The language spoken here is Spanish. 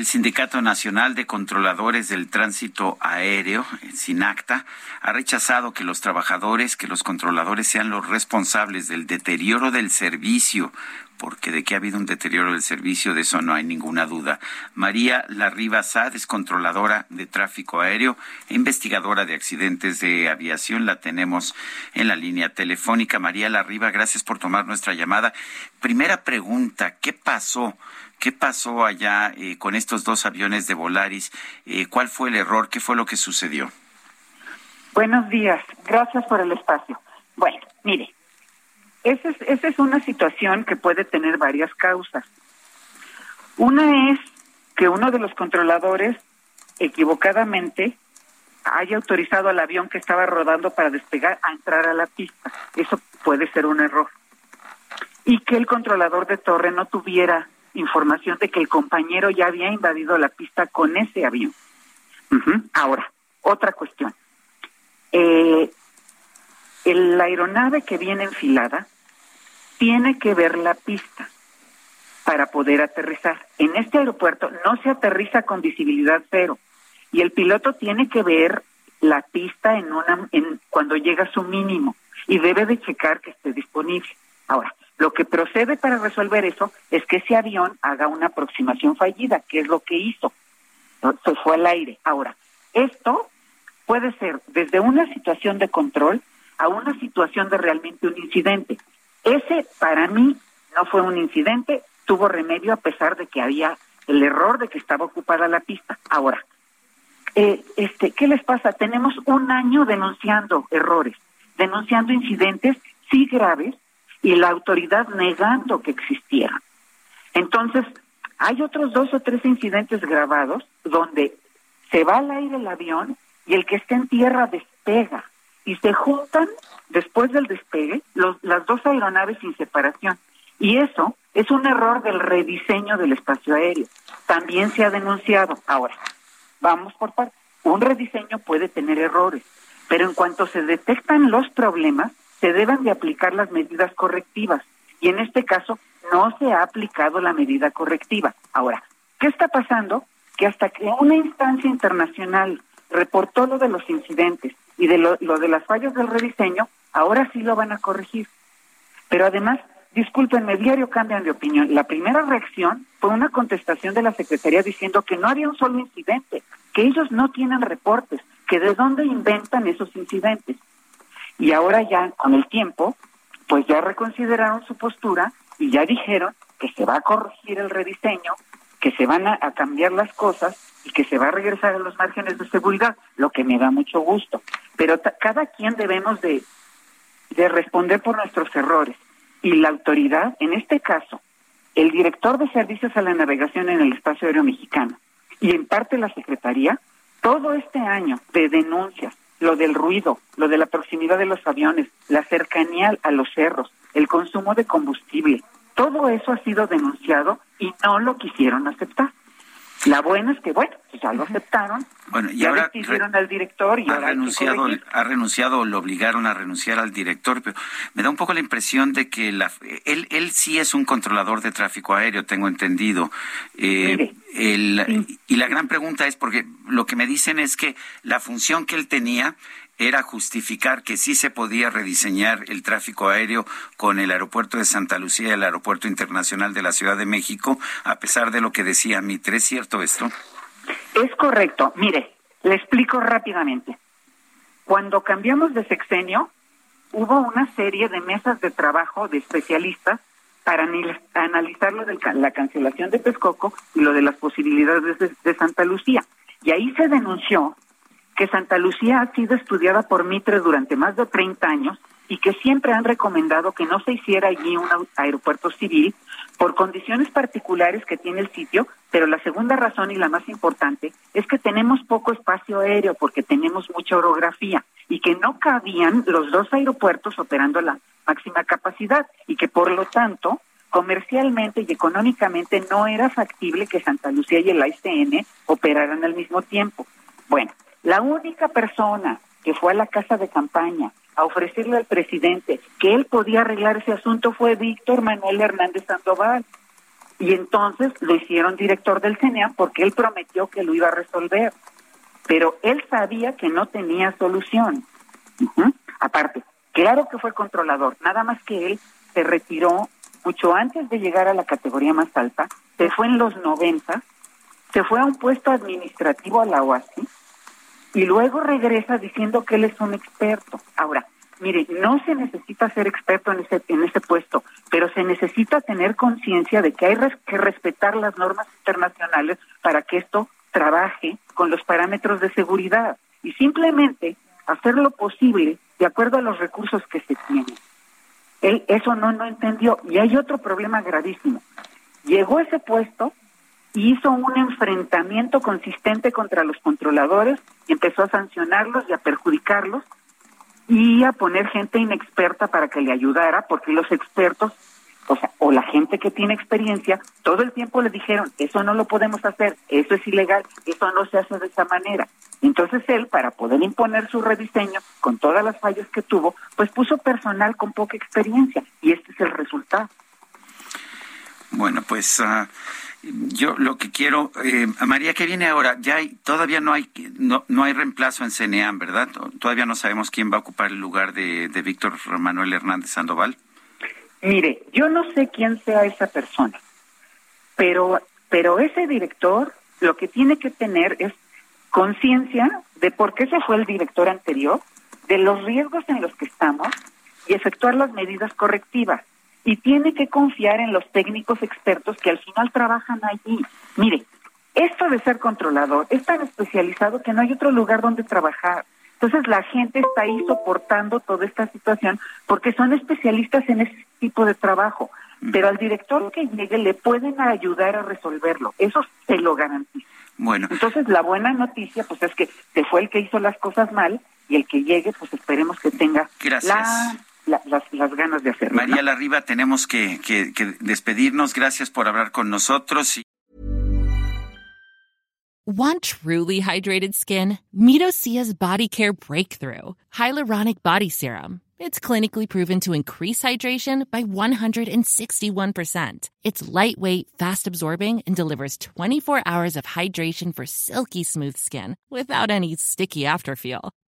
El Sindicato Nacional de Controladores del Tránsito Aéreo, SINACTA, ha rechazado que los trabajadores, que los controladores sean los responsables del deterioro del servicio, porque de que ha habido un deterioro del servicio, de eso no hay ninguna duda. María Larriba Sad es controladora de tráfico aéreo e investigadora de accidentes de aviación. La tenemos en la línea telefónica. María Larriba, gracias por tomar nuestra llamada. Primera pregunta, ¿qué pasó? ¿Qué pasó allá eh, con estos dos aviones de Volaris? Eh, ¿Cuál fue el error? ¿Qué fue lo que sucedió? Buenos días, gracias por el espacio. Bueno, mire, esa es, esa es una situación que puede tener varias causas. Una es que uno de los controladores equivocadamente haya autorizado al avión que estaba rodando para despegar a entrar a la pista. Eso puede ser un error. Y que el controlador de torre no tuviera información de que el compañero ya había invadido la pista con ese avión. Ahora, otra cuestión. Eh, la aeronave que viene enfilada tiene que ver la pista para poder aterrizar. En este aeropuerto no se aterriza con visibilidad cero y el piloto tiene que ver la pista en una en cuando llega a su mínimo y debe de checar que esté disponible. Ahora, lo que procede para resolver eso es que ese avión haga una aproximación fallida, que es lo que hizo. Se fue al aire. Ahora, esto puede ser desde una situación de control a una situación de realmente un incidente. Ese para mí no fue un incidente, tuvo remedio a pesar de que había el error de que estaba ocupada la pista. Ahora, eh, este, ¿qué les pasa? Tenemos un año denunciando errores, denunciando incidentes, sí graves, y la autoridad negando que existieran. Entonces, hay otros dos o tres incidentes grabados donde se va al aire el avión y el que está en tierra despega y se juntan después del despegue los, las dos aeronaves sin separación. Y eso es un error del rediseño del espacio aéreo. También se ha denunciado. Ahora, vamos por partes. Un rediseño puede tener errores, pero en cuanto se detectan los problemas, se deben de aplicar las medidas correctivas. Y en este caso no se ha aplicado la medida correctiva. Ahora, ¿qué está pasando? Que hasta que una instancia internacional reportó lo de los incidentes y de lo, de las fallas del rediseño, ahora sí lo van a corregir. Pero además, discúlpenme, diario cambian de opinión. La primera reacción fue una contestación de la Secretaría diciendo que no había un solo incidente, que ellos no tienen reportes, que de dónde inventan esos incidentes. Y ahora ya, con el tiempo, pues ya reconsideraron su postura y ya dijeron que se va a corregir el rediseño, que se van a, cambiar las cosas y que se va a regresar a los márgenes de seguridad, lo que me da mucho gusto. Pero cada quien debemos de, de responder por nuestros errores. Y la autoridad, en este caso, el director de servicios a la navegación en el espacio aéreo mexicano y en parte la Secretaría, todo este año de denuncias, lo del ruido, lo de la proximidad de los aviones, la cercanía a los cerros, el consumo de combustible, todo eso ha sido denunciado y no lo quisieron aceptar. La buena es que, bueno, pues ya lo aceptaron. Bueno, y ya ahora al director y ha ahora renunciado, ha renunciado, lo obligaron a renunciar al director, pero me da un poco la impresión de que la, él, él sí es un controlador de tráfico aéreo, tengo entendido. Eh, y la gran pregunta es porque lo que me dicen es que la función que él tenía era justificar que sí se podía rediseñar el tráfico aéreo con el aeropuerto de Santa Lucía y el aeropuerto internacional de la Ciudad de México, a pesar de lo que decía Mitre. ¿Es cierto esto? Es correcto. Mire, le explico rápidamente. Cuando cambiamos de sexenio, hubo una serie de mesas de trabajo de especialistas para analizar lo de la cancelación de Texcoco y lo de las posibilidades de Santa Lucía. Y ahí se denunció que Santa Lucía ha sido estudiada por Mitre durante más de 30 años y que siempre han recomendado que no se hiciera allí un aeropuerto civil por condiciones particulares que tiene el sitio, pero la segunda razón y la más importante es que tenemos poco espacio aéreo porque tenemos mucha orografía y que no cabían los dos aeropuertos operando a la máxima capacidad y que por lo tanto comercialmente y económicamente no era factible que Santa Lucía y el ICN operaran al mismo tiempo. Bueno, la única persona que fue a la casa de campaña a ofrecerle al presidente que él podía arreglar ese asunto fue Víctor Manuel Hernández Sandoval. Y entonces lo hicieron director del CENEA porque él prometió que lo iba a resolver. Pero él sabía que no tenía solución. Aparte, claro que fue controlador, nada más que él se retiró mucho antes de llegar a la categoría más alta, se fue en los 90, se fue a un puesto administrativo a la OASI y luego regresa diciendo que él es un experto. Ahora, mire, no se necesita ser experto en ese, en ese puesto, pero se necesita tener conciencia de que hay que respetar las normas internacionales para que esto trabaje con los parámetros de seguridad y simplemente hacer lo posible de acuerdo a los recursos que se tienen. Él eso no no entendió y hay otro problema gravísimo. Llegó a ese puesto hizo un enfrentamiento consistente contra los controladores empezó a sancionarlos y a perjudicarlos y a poner gente inexperta para que le ayudara, porque los expertos, o sea, o la gente que tiene experiencia, todo el tiempo le dijeron, eso no lo podemos hacer, eso es ilegal, eso no se hace de esa manera. Entonces él, para poder imponer su rediseño, con todas las fallas que tuvo, pues puso personal con poca experiencia, y este es el resultado. Bueno, pues... Uh yo lo que quiero, eh, María, ¿qué viene ahora? Ya hay, todavía no hay, no, no hay reemplazo en CNEAM, ¿verdad? Todavía no sabemos quién va a ocupar el lugar de, de Víctor Manuel Hernández Sandoval. Mire, yo no sé quién sea esa persona, pero, pero ese director lo que tiene que tener es conciencia de por qué se fue el director anterior, de los riesgos en los que estamos y efectuar las medidas correctivas y tiene que confiar en los técnicos expertos que al final trabajan allí. Mire, esto de ser controlador es tan especializado que no hay otro lugar donde trabajar. Entonces la gente está ahí soportando toda esta situación porque son especialistas en ese tipo de trabajo. Pero al director que llegue le pueden ayudar a resolverlo. Eso se lo garantiza. Bueno. Entonces la buena noticia pues es que se fue el que hizo las cosas mal y el que llegue pues esperemos que tenga Gracias las, ganas de hacerlo. María Larriba, tenemos que, que, que despedirnos. Gracias por hablar con nosotros. Want truly hydrated skin? Midosia's Body Care Breakthrough Hyaluronic Body Serum. It's clinically proven to increase hydration by 161%. It's lightweight, fast absorbing, and delivers 24 hours of hydration for silky smooth skin without any sticky afterfeel.